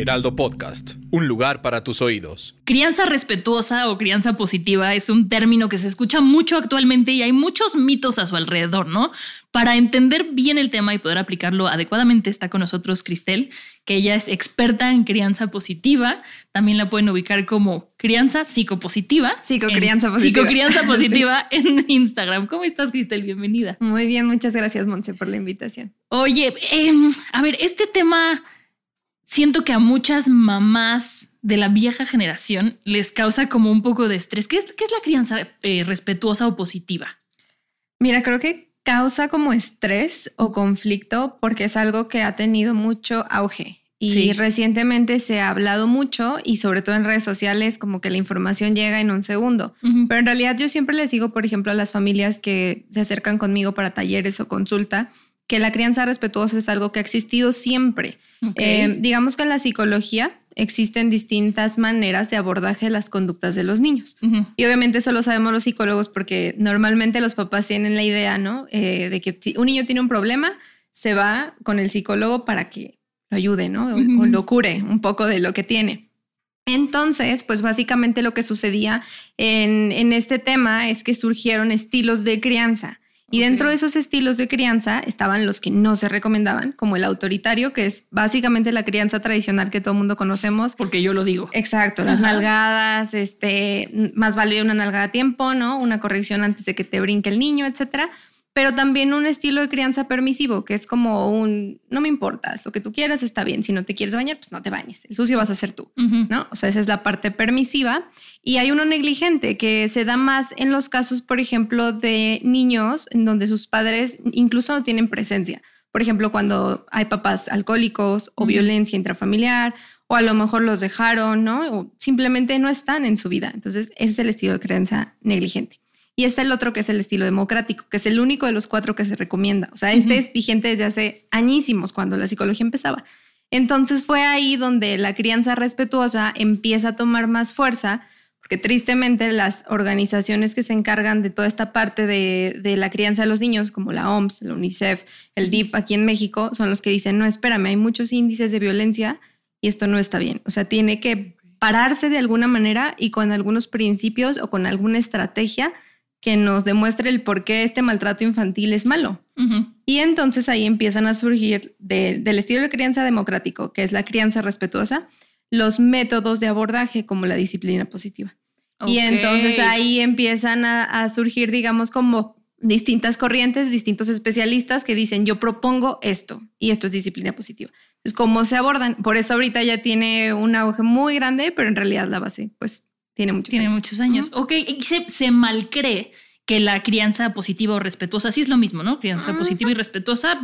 Heraldo Podcast, un lugar para tus oídos. Crianza respetuosa o crianza positiva es un término que se escucha mucho actualmente y hay muchos mitos a su alrededor, ¿no? Para entender bien el tema y poder aplicarlo adecuadamente está con nosotros Cristel, que ella es experta en crianza positiva. También la pueden ubicar como crianza psicopositiva. Psicocrianza positiva. Psicocrianza positiva en Instagram. ¿Cómo estás, Cristel? Bienvenida. Muy bien, muchas gracias, Monse, por la invitación. Oye, em, a ver, este tema siento que a muchas mamás de la vieja generación les causa como un poco de estrés. ¿Qué es, qué es la crianza eh, respetuosa o positiva? Mira, creo que causa como estrés o conflicto porque es algo que ha tenido mucho auge. Y Sí. recientemente se ha hablado mucho y sobre todo en redes sociales como que la información llega en un segundo. Pero en realidad yo siempre les digo, por ejemplo, a las familias que se acercan conmigo para talleres o consulta, que la crianza respetuosa es algo que ha existido siempre. Eh, digamos que en la psicología existen distintas maneras de abordaje de las conductas de los niños. Y obviamente eso lo sabemos los psicólogos porque normalmente los papás tienen la idea, ¿no? Eh, de que si un niño tiene un problema, se va con el psicólogo para que lo ayude, ¿no? O, o lo cure un poco de lo que tiene. Entonces, pues básicamente lo que sucedía en, en este tema es que surgieron estilos de crianza. Y dentro de esos estilos de crianza estaban los que no se recomendaban, como el autoritario, que es básicamente la crianza tradicional que todo el mundo conocemos, Porque yo lo digo. Exacto, las nalgadas, este, más vale una nalgada a tiempo, ¿no? Una corrección antes de que te brinque el niño, etcétera. Pero también un estilo de crianza permisivo, que es como un, no me importa, haz lo que tú quieras, está bien. Si no te quieres bañar, pues no te bañes. El sucio vas a ser tú, Ujú. ¿no? O sea, esa es la parte permisiva. Y hay uno negligente que se da más en los casos, por ejemplo, de niños en donde sus padres incluso no tienen presencia. Por ejemplo, cuando hay papás alcohólicos o Ujú. violencia intrafamiliar, o a lo mejor los dejaron, ¿no? O simplemente no están en su vida. Entonces, ese es el estilo de crianza negligente. Y está el otro que es el estilo democrático, que es el único de los cuatro que se recomienda. O sea, este es vigente desde hace añísimos, cuando la psicología empezaba. Entonces fue ahí donde la crianza respetuosa empieza a tomar más fuerza, porque tristemente las organizaciones que se encargan de toda esta parte de, de la crianza de los niños, como la OMS, la UNICEF, el DIF aquí en México, son los que dicen, no, espérame, hay muchos índices de violencia y esto no está bien. O sea, tiene que pararse de alguna manera y con algunos principios o con alguna estrategia que nos demuestre el por qué este maltrato infantil es malo. Y entonces ahí empiezan a surgir de- del estilo de crianza democrático, que es la crianza respetuosa, los métodos de abordaje como la disciplina positiva. Y entonces ahí empiezan a, a surgir, digamos, como distintas corrientes, distintos especialistas que dicen, yo propongo esto y esto es disciplina positiva. Entonces, ¿cómo se abordan? Por eso ahorita ya tiene un auge muy grande, pero en realidad la base, pues, tiene muchos Tiene años. muchos años. Ok, y se, se malcree que la crianza positiva o respetuosa, sí es lo mismo, ¿no? Crianza positiva y respetuosa.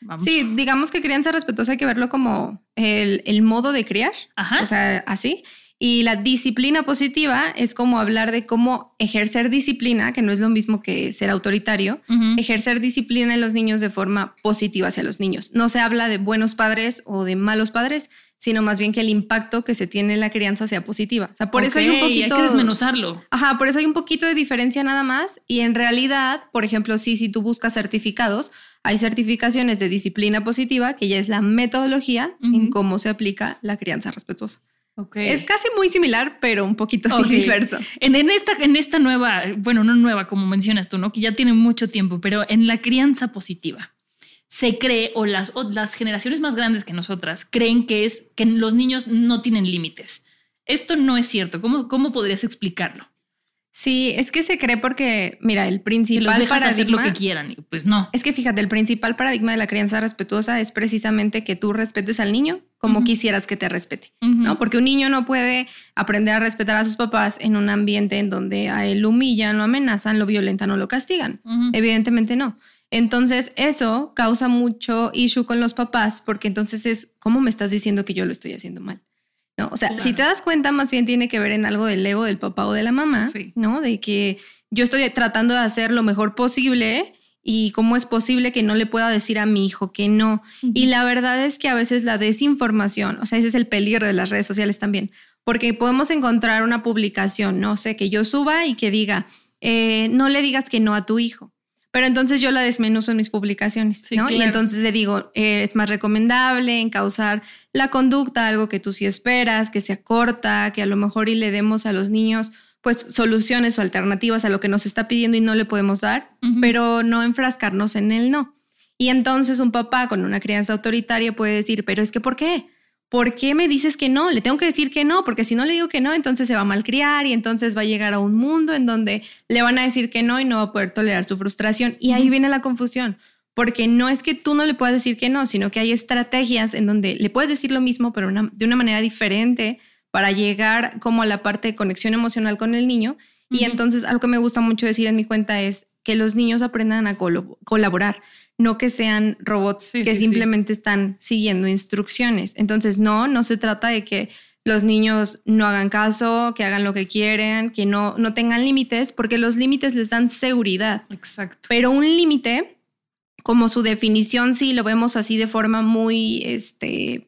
vamos. Sí, digamos que crianza respetuosa hay que verlo como el, el modo de criar, Ajá. o sea, así. Y la disciplina positiva es como hablar de cómo ejercer disciplina, que no es lo mismo que ser autoritario, ejercer disciplina en los niños de forma positiva hacia los niños. No se habla de buenos padres o de malos padres, sino más bien que el impacto que se tiene en la crianza sea positiva. O sea, por eso hay un poquito... Hay que desmenuzarlo. Ajá, por eso hay un poquito de diferencia nada más. Y en realidad, por ejemplo, sí, si tú buscas certificados, hay certificaciones de disciplina positiva, que ya es la metodología en Ujú. cómo se aplica la crianza respetuosa. Ok. Es casi muy similar, pero un poquito así Ok. diverso. En, en esta, en esta nueva, bueno, no nueva como mencionas tú, ¿no? Que ya tiene mucho tiempo, pero en la crianza positiva se cree, o las, o las generaciones más grandes que nosotras creen que es que los niños no tienen límites. Esto no es cierto. ¿Cómo, cómo podrías explicarlo? Sí, es que se cree porque, mira, el Que principal los dejas hacer lo paradigma- que quieran. Pues no. Es que fíjate, el principal paradigma de la crianza respetuosa es precisamente que tú respetes al niño como quisieras que te respete, ¿no? Porque un niño no puede aprender a respetar a sus papás en un ambiente en donde a él lo humillan, lo amenazan, lo violentan o lo castigan. Evidentemente no. Entonces, eso causa mucho issue con los papás, porque entonces es, ¿cómo me estás diciendo que yo lo estoy haciendo mal? ¿No? O sea, si te das cuenta, más bien tiene que ver en algo del ego del papá o de la mamá, ¿no? De que yo estoy tratando de hacer lo mejor posible y cómo es posible que no le pueda decir a mi hijo que no. Y la verdad es que a veces la desinformación, o sea, ese es el peligro de las redes sociales también, porque podemos encontrar una publicación, no sé, que yo suba y que diga, eh, no le digas que no a tu hijo. Pero entonces yo la desmenuzo en mis publicaciones, ¿no? Y entonces le digo, eh, es más recomendable encauzar la conducta, algo que tú sí esperas, que sea corta, que a lo mejor y le demos a los niños pues soluciones o alternativas a lo que nos está pidiendo y no le podemos dar, pero no enfrascarnos en el no. Y entonces un papá con una crianza autoritaria puede decir, pero es que ¿por qué? ¿Por qué me dices que no? Le tengo que decir que no, porque si no le digo que no, entonces se va a malcriar y entonces va a llegar a un mundo en donde le van a decir que no y no va a poder tolerar su frustración. Y ahí viene la confusión, porque no es que tú no le puedas decir que no, sino que hay estrategias en donde le puedes decir lo mismo, pero de una manera diferente para llegar como a la parte de conexión emocional con el niño. Y entonces algo que me gusta mucho decir en mi cuenta es que los niños aprendan a colaborar, no que sean robots que simplemente están siguiendo instrucciones. Entonces, no, no se trata de que los niños no hagan caso, que hagan lo que quieren, que no, no tengan límites, porque los límites les dan seguridad. Exacto. Pero un límite, como su definición, si lo vemos así de forma muy, este,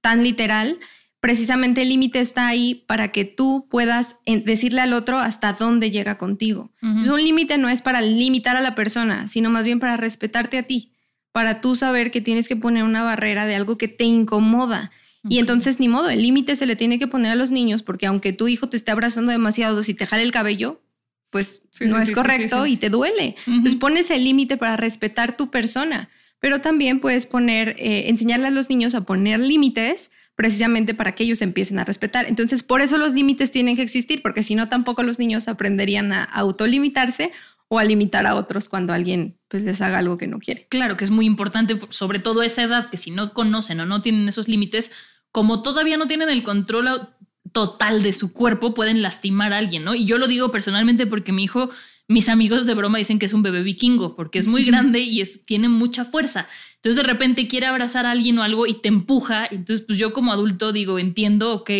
tan literal, precisamente el límite está ahí para que tú puedas decirle al otro hasta dónde llega contigo. un límite no es para limitar a la persona, sino más bien para respetarte a ti, para tú saber que tienes que poner una barrera de algo que te incomoda. Y entonces, ni modo, el límite se le tiene que poner a los niños, porque aunque tu hijo te esté abrazando demasiado, si te jale el cabello, pues no es correcto y te duele. Entonces pones el límite para respetar tu persona, pero también puedes poner, eh, enseñarle a los niños a poner límites precisamente para que ellos empiecen a respetar. Entonces, por eso los límites tienen que existir, porque si no, tampoco los niños aprenderían a autolimitarse o a limitar a otros cuando alguien pues les haga algo que no quiere. Claro que es muy importante, sobre todo esa edad, que si no conocen o no tienen esos límites, como todavía no tienen el control total de su cuerpo, pueden lastimar a alguien, ¿no? Y yo lo digo personalmente porque mi hijo mis amigos de broma dicen que es un bebé vikingo porque es muy grande y es, tiene mucha fuerza. Entonces de repente quiere abrazar a alguien o algo y te empuja. Entonces pues yo como adulto digo, entiendo, ok,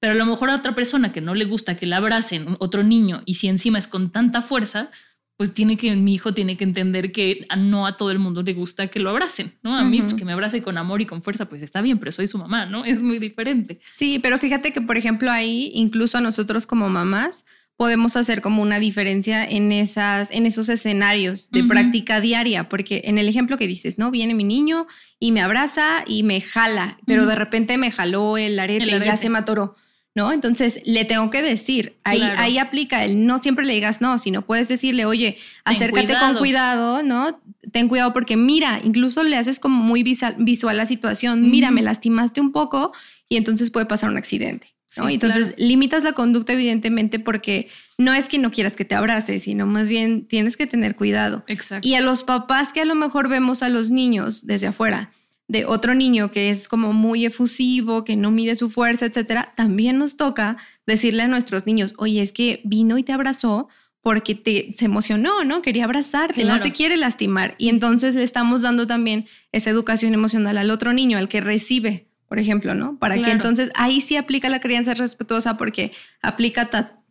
pero a lo mejor a otra persona que no le gusta que la abracen, otro niño, y si encima es con tanta fuerza, pues tiene que, mi hijo tiene que entender que no a todo el mundo le gusta que lo abracen, ¿no? A mí, pues, que me abrace con amor y con fuerza, pues está bien, pero soy su mamá, ¿no? Es muy diferente. Sí, pero fíjate que, por ejemplo, ahí, incluso a nosotros como mamás, podemos hacer como una diferencia en, esas, en esos escenarios de práctica diaria, porque en el ejemplo que dices, ¿no? Viene mi niño y me abraza y me jala, pero de repente me jaló el arete, y ya se me atoró, ¿no? Entonces le tengo que decir, ahí, ahí aplica el no siempre le digas no, sino puedes decirle, oye, acércate con cuidado, ¿no? Ten cuidado porque mira, incluso le haces como muy visual, la situación, mira, me lastimaste un poco y entonces puede pasar un accidente. Entonces limitas la conducta evidentemente porque no es que no quieras que te abrace, sino más bien tienes que tener cuidado. Exacto. Y a los papás que a lo mejor vemos a los niños desde afuera, de otro niño que es como muy efusivo, que no mide su fuerza, etcétera, también nos toca decirle a nuestros niños, oye, es que vino y te abrazó porque te, se emocionó, ¿no? Quería abrazarte, no te quiere lastimar. Y entonces le estamos dando también esa educación emocional al otro niño, al que recibe por ejemplo, ¿no? Para que entonces ahí sí aplica la crianza respetuosa porque aplica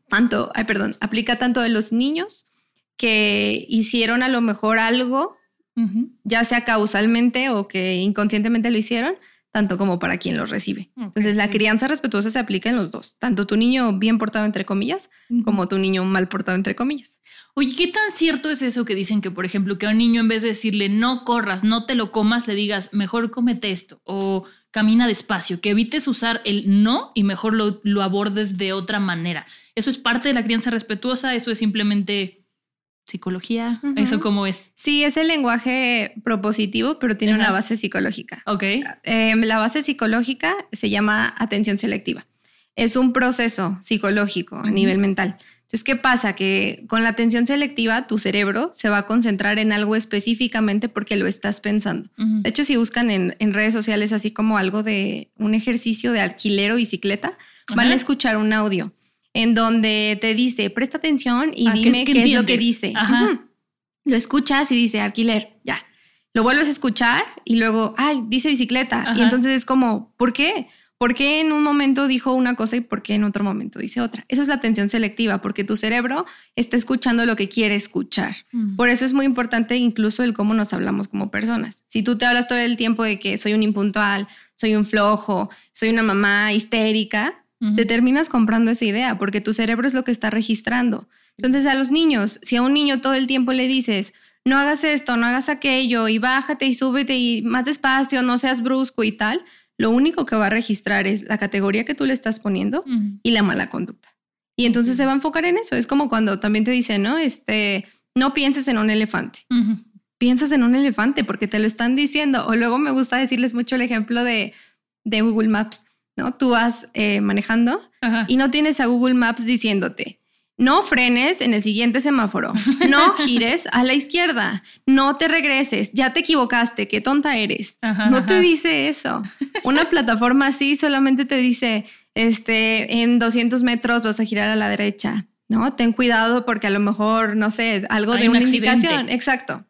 tanto, ay, perdón, aplica tanto de los niños que hicieron a lo mejor algo, ya sea causalmente o que inconscientemente lo hicieron, tanto como para quien lo recibe. Entonces, la crianza respetuosa se aplica en los dos, tanto tu niño bien portado, entre comillas, como tu niño mal portado, entre comillas. Oye, ¿qué tan cierto es eso que dicen que, por ejemplo, que a un niño en vez de decirle no corras, no te lo comas, le digas mejor cómete esto o camina despacio, que evites usar el no y mejor lo, abordes de otra manera. Eso es parte de la crianza respetuosa, eso es simplemente psicología, eso cómo es. Sí, es el lenguaje propositivo, pero tiene una base psicológica. Ok. Em, la base psicológica se llama atención selectiva. Es un proceso psicológico a nivel mental Entonces, ¿qué pasa? Que con la atención selectiva, tu cerebro se va a concentrar en algo específicamente porque lo estás pensando. De hecho, si buscan en, redes sociales así como algo de un ejercicio de alquiler o bicicleta, van a escuchar un audio en donde te dice, presta atención y ah, dime qué, es lo que dice. Lo escuchas y dice alquiler, ya. Lo vuelves a escuchar y luego, ay, dice bicicleta. Y entonces es como, ¿por qué? ¿Por qué en un momento dijo una cosa y por qué en otro momento dice otra? Eso es la atención selectiva, porque tu cerebro está escuchando lo que quiere escuchar. Mm. Por eso es muy importante incluso el cómo nos hablamos como personas. Si tú te hablas todo el tiempo de que soy un impuntual, soy un flojo, soy una mamá histérica, te terminas comprando esa idea, porque tu cerebro es lo que está registrando. Entonces a los niños, si a un niño todo el tiempo le dices, no hagas esto, no hagas aquello, y bájate y súbete y más despacio, no seas brusco y tal, lo único que va a registrar es la categoría que tú le estás poniendo y la mala conducta. Y entonces se va a enfocar en eso. Es como cuando también te dicen, ¿no? Este, no pienses en un elefante. Piensas en un elefante porque te lo están diciendo. O luego me gusta decirles mucho el ejemplo de, de Google Maps, ¿no? Tú vas eh, manejando y no tienes a Google Maps diciéndote, no frenes en el siguiente semáforo. No gires a la izquierda. No te regreses. Ya te equivocaste. Qué tonta eres. no te dice eso. Una plataforma así solamente te dice, este, en 200 metros vas a girar a la derecha. No, ten cuidado porque a lo mejor, no sé, algo de una indicación. Exacto.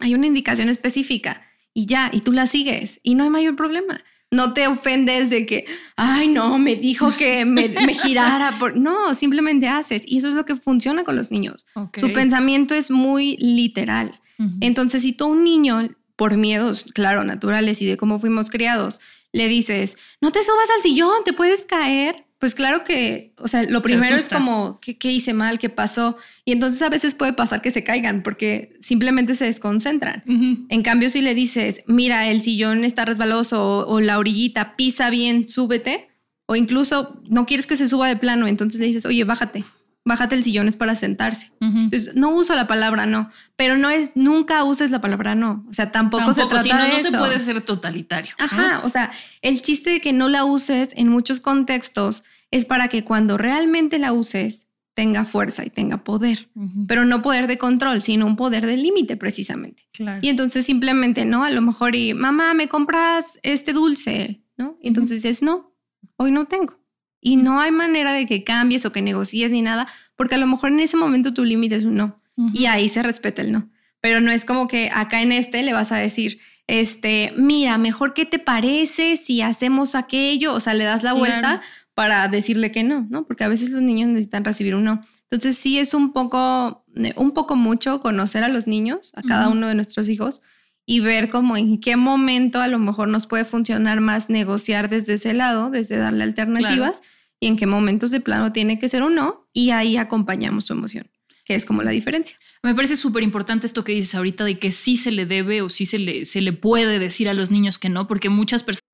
Hay una indicación específica y ya, y tú la sigues y no hay mayor problema no te ofendes de que, ay, no, me dijo que me, girara. Por... No, simplemente haces. Y eso es lo que funciona con los niños. Su pensamiento es muy literal. Entonces, si tú a un niño, por miedos, claro, naturales y de cómo fuimos criados, le dices, no te subas al sillón, te puedes caer, pues claro que, o sea, lo primero es como, ¿qué, hice mal? ¿Qué pasó? Y entonces a veces puede pasar que se caigan porque simplemente se desconcentran. En cambio, si le dices, mira, el sillón está resbaloso o, la orillita, pisa bien, súbete, o incluso no quieres que se suba de plano, entonces le dices, oye, bájate, bájate el sillón es para sentarse. Entonces, no uso la palabra no, pero no es, nunca uses la palabra no. O sea, tampoco, se trata si no, no se puede ser totalitario. Ajá, o sea, el chiste de que no la uses en muchos contextos es para que cuando realmente la uses tenga fuerza y tenga poder, pero no poder de control, sino un poder de límite precisamente. Y entonces simplemente, ¿no? A lo mejor, y mamá, ¿me compras este dulce? ¿No? Y entonces dices, no, hoy no tengo. Y no hay manera de que cambies o que negocies ni nada, porque a lo mejor en ese momento tu límite es un no. Y ahí se respeta el no. Pero no es como que acá en este le vas a decir, este, mira, mejor qué te parece si hacemos aquello, o sea, le das la vuelta para decirle que no, ¿no? Porque a veces los niños necesitan recibir un no. Entonces sí es un poco, eh, un poco mucho conocer a los niños, a cada uno de nuestros hijos y ver cómo en qué momento a lo mejor nos puede funcionar más negociar desde ese lado, desde darle alternativas y en qué momentos de plano tiene que ser un no y ahí acompañamos su emoción, que es como la diferencia. Me parece súper importante esto que dices ahorita de que sí se le debe o sí se le, se le puede decir a los niños que no, porque muchas personas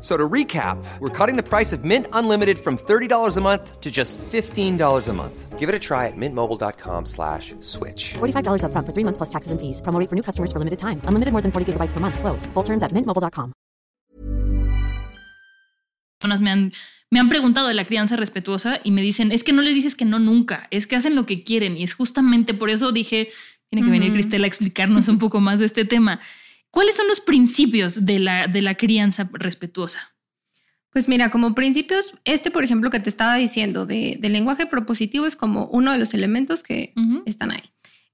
So to recap, we're cutting the price of Mint Unlimited from $30 a month to just $15 a month. Give it a try at mintmobile.com slash switch. $45 up front for three months plus taxes and fees. Promo for new customers for limited time. Unlimited more than 40 gigabytes per month. Slows. Full terms at mintmobile.com. Me han, me han preguntado de la crianza respetuosa y me dicen, es que no les dices que no nunca, es que hacen lo que quieren. Y es justamente por eso dije, tiene que venir Cristela a explicarnos un poco más de este tema. ¿Cuáles son los principios de la, de la crianza respetuosa? Pues mira, como principios, este, por ejemplo, que te estaba diciendo de, del lenguaje propositivo es como uno de los elementos que están ahí.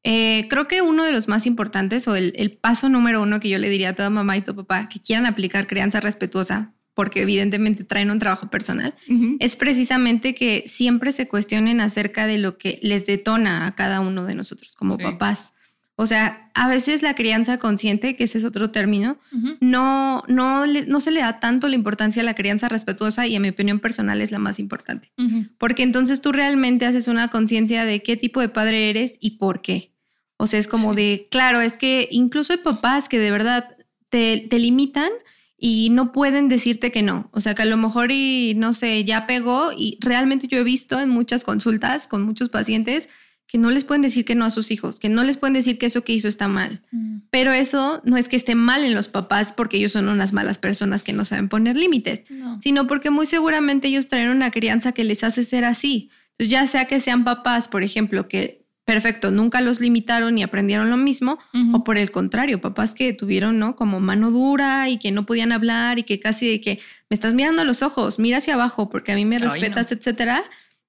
Eh, creo que uno de los más importantes o el, el, paso número uno que yo le diría a toda mamá y tu papá que quieran aplicar crianza respetuosa, porque evidentemente traen un trabajo personal, es precisamente que siempre se cuestionen acerca de lo que les detona a cada uno de nosotros como papás. O sea, a veces la crianza consciente, que ese es otro término, no, no, no se le da tanto la importancia a la crianza respetuosa y en mi opinión personal es la más importante. Porque entonces tú realmente haces una conciencia de qué tipo de padre eres y por qué. O sea, es como de, claro, es que incluso hay papás que de verdad te, te limitan y no pueden decirte que no. O sea, que a lo mejor y no sé, ya pegó y realmente yo he visto en muchas consultas con muchos pacientes que no les pueden decir que no a sus hijos, que no les pueden decir que eso que hizo está mal. Mm. Pero eso no es que esté mal en los papás porque ellos son unas malas personas que no saben poner límites, sino porque muy seguramente ellos traen una crianza que les hace ser así. Entonces, ya sea que sean papás, por ejemplo, que perfecto, nunca los limitaron y aprendieron lo mismo, o por el contrario, papás que tuvieron, ¿no? Como mano dura y que no podían hablar y que casi de que me estás mirando a los ojos, mira hacia abajo porque a mí me respetas, etcétera.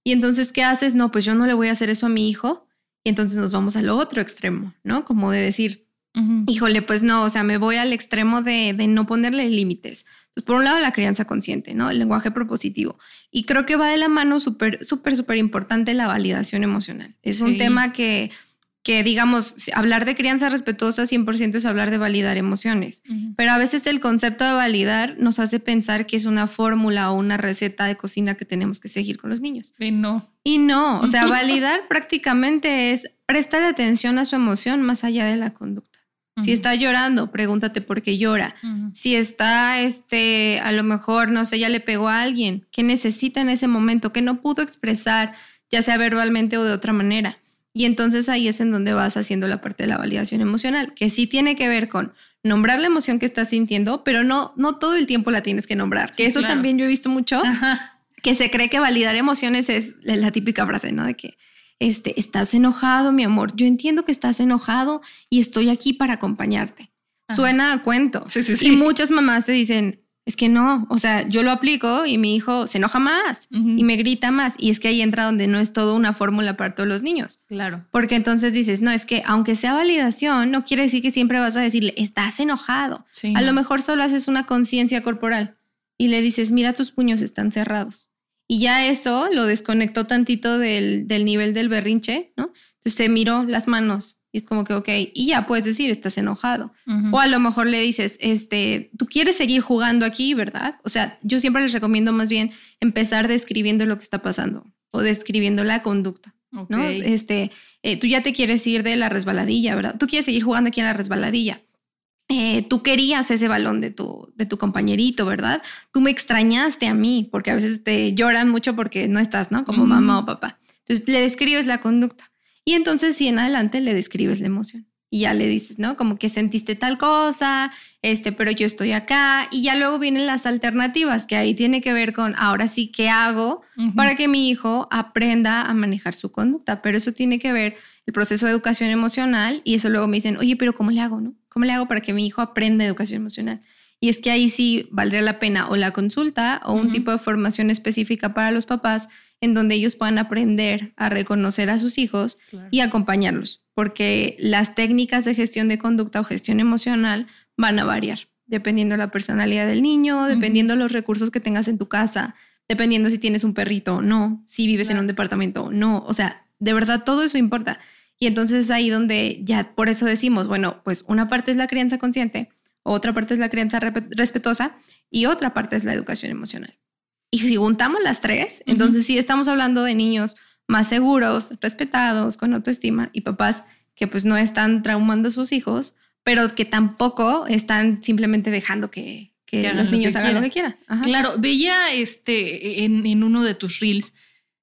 Y entonces, ¿qué haces? No, pues yo no le voy a hacer eso a mi hijo. Y entonces nos vamos al otro extremo, ¿no? Como de decir, híjole, pues no, o sea, me voy al extremo de, de no ponerle límites. Por un lado, la crianza consciente, ¿no? El lenguaje propositivo. Y creo que va de la mano súper, súper, súper importante la validación emocional. Es un tema que, que, digamos, hablar de crianza respetuosa 100% es hablar de validar emociones. Pero a veces el concepto de validar nos hace pensar que es una fórmula o una receta de cocina que tenemos que seguir con los niños. Y no. Y no, o sea, validar prácticamente es prestar atención a su emoción más allá de la conducta. Si está llorando, pregúntate por qué llora. Si está, este, a lo mejor, no sé, ya le pegó a alguien, ¿qué necesita en ese momento? que no pudo expresar, ya sea verbalmente o de otra manera? Y entonces ahí es en donde vas haciendo la parte de la validación emocional, que sí tiene que ver con nombrar la emoción que estás sintiendo, pero no, no todo el tiempo la tienes que nombrar. que eso también yo he visto mucho, que se cree que validar emociones es la típica frase, ¿no? De que este, estás enojado, mi amor, yo entiendo que estás enojado y estoy aquí para acompañarte. Suena a cuento. Y muchas mamás te dicen, es que no, o sea, yo lo aplico y mi hijo se enoja más y me grita más. Y es que ahí entra donde no es todo una fórmula para todos los niños. Claro. Porque entonces dices, no, es que aunque sea validación, no quiere decir que siempre vas a decirle, estás enojado. a lo mejor solo haces una conciencia corporal y le dices, mira, tus puños están cerrados. Y ya eso lo desconectó tantito del, nivel del berrinche, ¿no? Entonces se miró las manos y es como que, ok, y ya puedes decir, estás enojado. O a lo mejor le dices, este, tú quieres seguir jugando aquí, ¿verdad? O sea, yo siempre les recomiendo más bien empezar describiendo lo que está pasando o describiendo la conducta, ¿no? Este, eh, tú ya te quieres ir de la resbaladilla, ¿verdad? Tú quieres seguir jugando aquí en la resbaladilla. Eh, tú querías ese balón de tu, de tu compañerito, ¿verdad? Tú me extrañaste a mí, porque a veces te lloran mucho porque no estás, ¿no? Como mamá o papá. Entonces le describes la conducta y entonces si en adelante le describes la emoción y ya le dices, ¿no? Como que sentiste tal cosa, este, pero yo estoy acá y ya luego vienen las alternativas, que ahí tiene que ver con, ahora sí, ¿qué hago para que mi hijo aprenda a manejar su conducta? Pero eso tiene que ver el proceso de educación emocional y eso luego me dicen, oye, pero ¿cómo le hago, no? ¿Cómo le hago para que mi hijo aprenda educación emocional? Y es que ahí sí valdría la pena o la consulta o un tipo de formación específica para los papás en donde ellos puedan aprender a reconocer a sus hijos y acompañarlos, porque las técnicas de gestión de conducta o gestión emocional van a variar, dependiendo de la personalidad del niño, dependiendo de los recursos que tengas en tu casa, dependiendo si tienes un perrito o no, si vives en un departamento o no, o sea, de verdad todo eso importa. Y entonces es ahí donde ya por eso decimos, bueno, pues una parte es la crianza consciente, otra parte es la crianza respetuosa y otra parte es la educación emocional. Y si juntamos las tres, entonces sí estamos hablando de niños más seguros, respetados, con autoestima y papás que pues no están traumando a sus hijos, pero que tampoco están simplemente dejando que, los niños hagan lo que quieran. Claro, veía este en, uno de tus reels,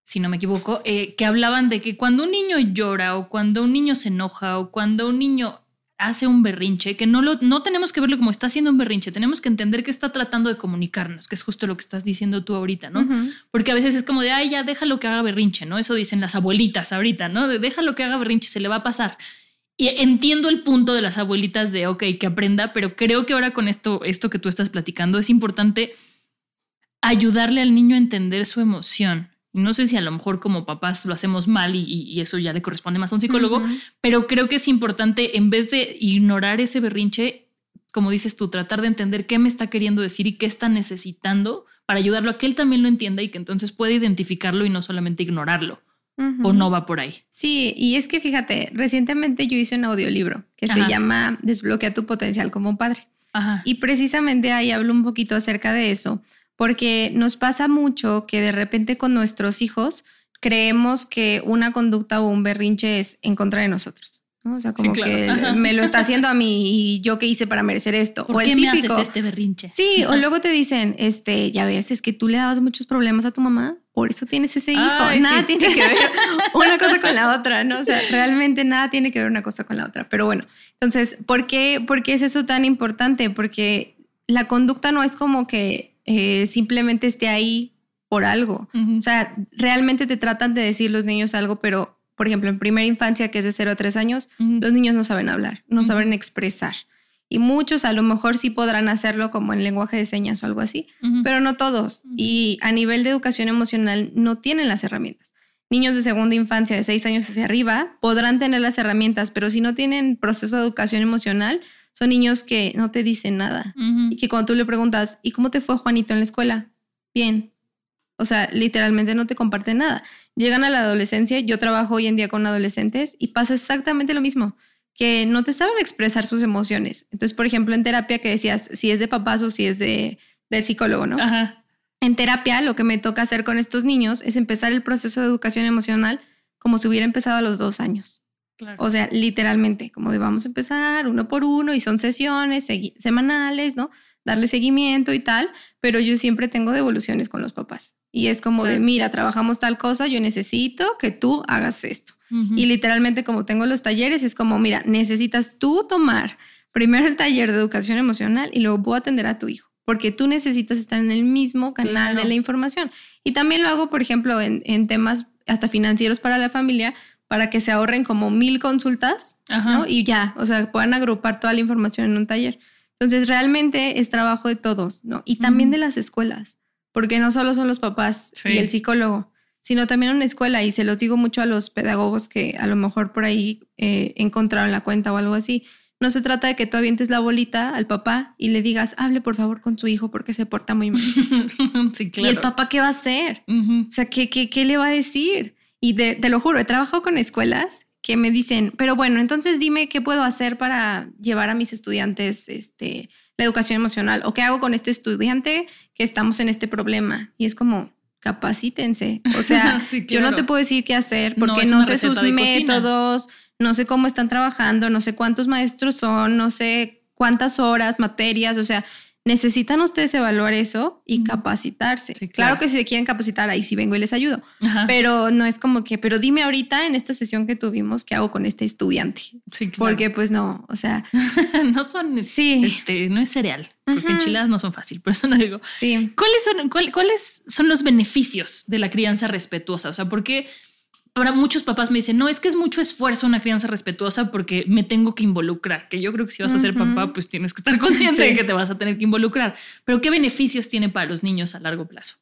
si no me equivoco, eh, que hablaban de que cuando un niño llora o cuando un niño se enoja o cuando un niño hace un berrinche, que no, lo, no tenemos que verlo como está haciendo un berrinche, tenemos que entender que está tratando de comunicarnos, que es justo lo que estás diciendo tú ahorita, ¿no? Porque a veces es como de, ay, ya déjalo que haga berrinche, ¿no? Eso dicen las abuelitas ahorita, ¿no? De déjalo que haga berrinche, se le va a pasar. Y entiendo el punto de las abuelitas de, ok, que aprenda, pero creo que ahora con esto, esto que tú estás platicando, es importante ayudarle al niño a entender su emoción, no sé si a lo mejor como papás lo hacemos mal y, eso ya le corresponde más a un psicólogo, pero creo que es importante, en vez de ignorar ese berrinche, como dices tú, tratar de entender qué me está queriendo decir y qué está necesitando para ayudarlo a que él también lo entienda y que entonces pueda identificarlo y no solamente ignorarlo. o no va por ahí. Sí, y es que fíjate, recientemente yo hice un audiolibro que se llama Desbloquea tu potencial como padre. Y precisamente ahí hablo un poquito acerca de eso, porque nos pasa mucho que de repente con nuestros hijos creemos que una conducta o un berrinche es en contra de nosotros. O sea, como que me lo está haciendo a mí y yo qué hice para merecer esto. o el típico. este berrinche? Sí, o luego te dicen, este, ya ves, es que tú le dabas muchos problemas a tu mamá, por eso tienes ese hijo. nada tiene que ver una cosa con la otra, ¿no? O sea, realmente nada tiene que ver una cosa con la otra. Pero bueno, entonces, ¿por qué, por qué es eso tan importante? Porque la conducta no es como que eh, simplemente esté ahí por algo. O sea, realmente te tratan de decir los niños algo, pero por ejemplo, en primera infancia, que es de 0 a 3 años, los niños no saben hablar, no saben expresar. Y muchos a lo mejor sí podrán hacerlo como en lenguaje de señas o algo así, pero no todos. Y a nivel de educación emocional no tienen las herramientas. Niños de segunda infancia, de 6 años hacia arriba, podrán tener las herramientas, pero si no tienen proceso de educación emocional, son niños que no te dicen nada. Y que cuando tú le preguntas, ¿y cómo te fue Juanito en la escuela? Bien. O sea, literalmente no te comparten nada llegan a la adolescencia, yo trabajo hoy en día con adolescentes y pasa exactamente lo mismo, que no te saben expresar sus emociones. Entonces, por ejemplo, en terapia que decías, si es de papás o si es de, del psicólogo, ¿no? En terapia lo que me toca hacer con estos niños es empezar el proceso de educación emocional como si hubiera empezado a los dos años. O sea, literalmente, como de vamos a empezar uno por uno y son sesiones semanales, ¿no? Darle seguimiento y tal, pero yo siempre tengo devoluciones con los papás. Y es como de, mira, trabajamos tal cosa, yo necesito que tú hagas esto. Y literalmente como tengo los talleres, es como, mira, necesitas tú tomar primero el taller de educación emocional y luego puedo atender a tu hijo, porque tú necesitas estar en el mismo canal de la información. Y también lo hago, por ejemplo, en, en, temas hasta financieros para la familia, para que se ahorren como mil consultas, ¿no? Y ya, o sea, puedan agrupar toda la información en un taller. Entonces, realmente es trabajo de todos, ¿no? Y también de las escuelas porque no solo son los papás y el psicólogo, sino también una escuela. Y se los digo mucho a los pedagogos que a lo mejor por ahí eh, encontraron la cuenta o algo así. No se trata de que tú avientes la bolita al papá y le digas, hable por favor con su hijo porque se porta muy mal. sí, claro. ¿Y el papá qué va a hacer? O sea, ¿qué, qué, qué le va a decir? Y te lo juro, he trabajado con escuelas que me dicen, pero bueno, entonces dime qué puedo hacer para llevar a mis estudiantes este, la educación emocional o qué hago con este estudiante que estamos en este problema. Y es como, capacítense. O sea, yo no te puedo decir qué hacer porque no, sé sus métodos, no sé cómo están trabajando, no sé cuántos maestros son, no sé cuántas horas, materias, o sea, necesitan ustedes evaluar eso y capacitarse. claro. que si se quieren capacitar, ahí sí vengo y les ayudo. Pero no es como que, pero dime ahorita en esta sesión que tuvimos, ¿qué hago con este estudiante? Sí, claro. Porque pues no, o sea. no son, sí. este, no es cereal, porque enchiladas no son fácil, por eso no digo. Sí. ¿Cuáles son, ¿Cuáles son los beneficios de la crianza respetuosa? O sea, ¿por qué Ahora muchos papás me dicen, no, es que es mucho esfuerzo una crianza respetuosa porque me tengo que involucrar, que yo creo que si vas a ser papá, pues tienes que estar consciente de que te vas a tener que involucrar. Pero ¿qué beneficios tiene para los niños a largo plazo?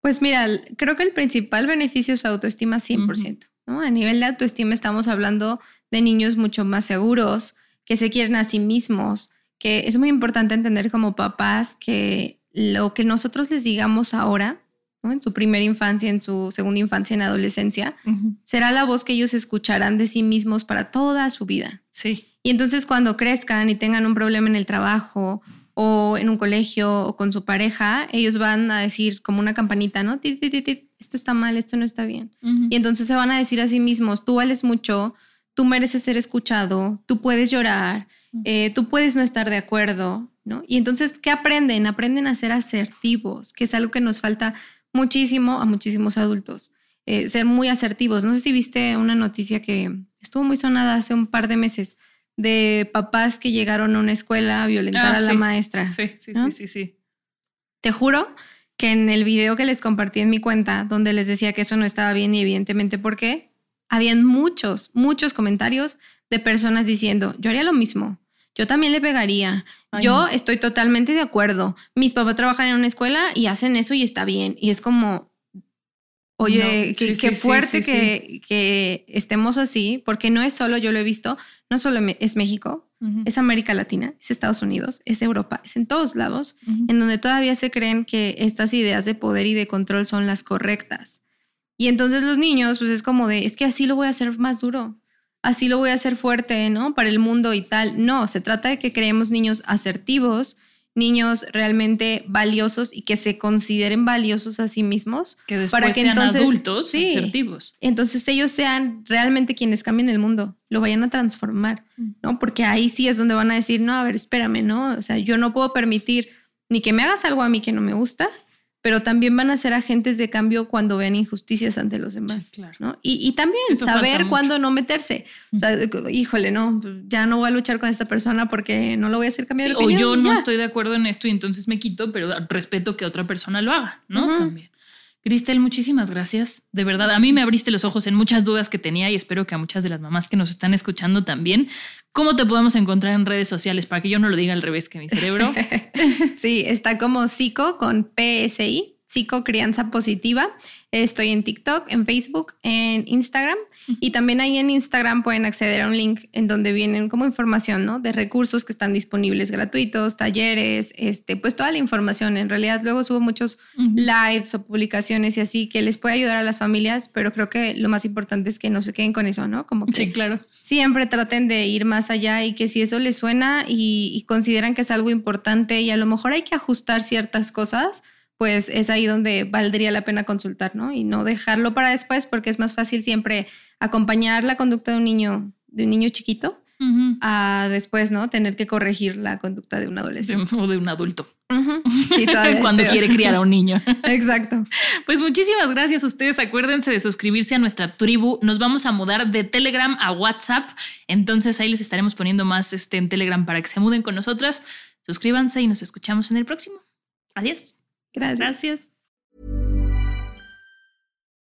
Pues mira, creo que el principal beneficio es autoestima 100%. ¿no? A nivel de autoestima estamos hablando de niños mucho más seguros, que se quieren a sí mismos, que es muy importante entender como papás que lo que nosotros les digamos ahora en su primera infancia, en su segunda infancia, en adolescencia, será la voz que ellos escucharán de sí mismos para toda su vida. Sí. Y entonces cuando crezcan y tengan un problema en el trabajo o en un colegio o con su pareja, ellos van a decir como una campanita, ¿no? esto está mal, esto no está bien. Y entonces se van a decir a sí mismos, tú vales mucho, tú mereces ser escuchado, tú puedes llorar, eh, tú puedes no estar de acuerdo, ¿no? Y entonces, ¿qué aprenden? Aprenden a ser asertivos, que es algo que nos falta muchísimo a muchísimos adultos. Eh, ser muy asertivos. No sé si viste una noticia que estuvo muy sonada hace un par de meses de papás que llegaron a una escuela a violentar ah, a la maestra. Sí, sí, sí, sí, Te juro que en el video que les compartí en mi cuenta, donde les decía que eso no estaba bien y evidentemente por qué, habían muchos, muchos comentarios de personas diciendo, yo haría lo mismo, yo también le pegaría. yo estoy totalmente de acuerdo. Mis papás trabajan en una escuela y hacen eso y está bien. Y es como, oye, qué, fuerte que, que, estemos así, porque no es solo, yo lo he visto, no solo es México, es América Latina, es Estados Unidos, es Europa, es en todos lados, en donde todavía se creen que estas ideas de poder y de control son las correctas. Y entonces los niños, pues es como de, es que así lo voy a hacer más duro, así lo voy a hacer fuerte, ¿no? Para el mundo y tal. No, se trata de que creemos niños asertivos, niños realmente valiosos y que se consideren valiosos a sí mismos. Que después para que sean entonces, adultos sí, asertivos. Entonces ellos sean realmente quienes cambien el mundo, lo vayan a transformar, ¿no? Porque ahí sí es donde van a decir, no, a ver, espérame, ¿no? O sea, yo no puedo permitir ni que me hagas algo a mí que no me gusta, pero también van a ser agentes de cambio cuando vean injusticias ante los demás. Sí, claro. ¿no? Y, y también Eso saber cuándo no meterse. O sea, híjole, no, ya no voy a luchar con esta persona porque no lo voy a hacer cambiar Sí, de o opinión. yo no ya. estoy de acuerdo en esto y entonces me quito, pero respeto que otra persona lo haga, ¿no? También. Cristel, muchísimas gracias. De verdad, a mí me abriste los ojos en muchas dudas que tenía y espero que a muchas de las mamás que nos están escuchando también. ¿Cómo te podemos encontrar en redes sociales para que yo no lo diga al revés que mi cerebro? Sí, está como psico con PSI, psico crianza positiva. Estoy en TikTok, en Facebook, en Instagram y también ahí en Instagram pueden acceder a un link en donde vienen como información, ¿no? De recursos que están disponibles gratuitos, talleres, este, pues toda la información. En realidad luego subo muchos Ujú. lives o publicaciones y así que les puede ayudar a las familias, pero creo que lo más importante es que no se queden con eso, ¿no? Como que Sí, claro. siempre traten de ir más allá y que si eso les suena y, y consideran que es algo importante y a lo mejor hay que ajustar ciertas cosas, pues es ahí donde valdría la pena consultar, ¿no? Y no dejarlo para después porque es más fácil siempre acompañar la conducta de un niño, de un niño chiquito, a después, ¿no? Tener que corregir la conducta de un adolescente. O de un adulto. Sí, Cuando quiere criar a un niño. Exacto. Pues muchísimas gracias a ustedes. Acuérdense de suscribirse a nuestra tribu. Nos vamos a mudar de Telegram a WhatsApp. Entonces ahí les estaremos poniendo más este, en Telegram para que se muden con nosotras. Suscríbanse y nos escuchamos en el próximo. Adiós. Gracias.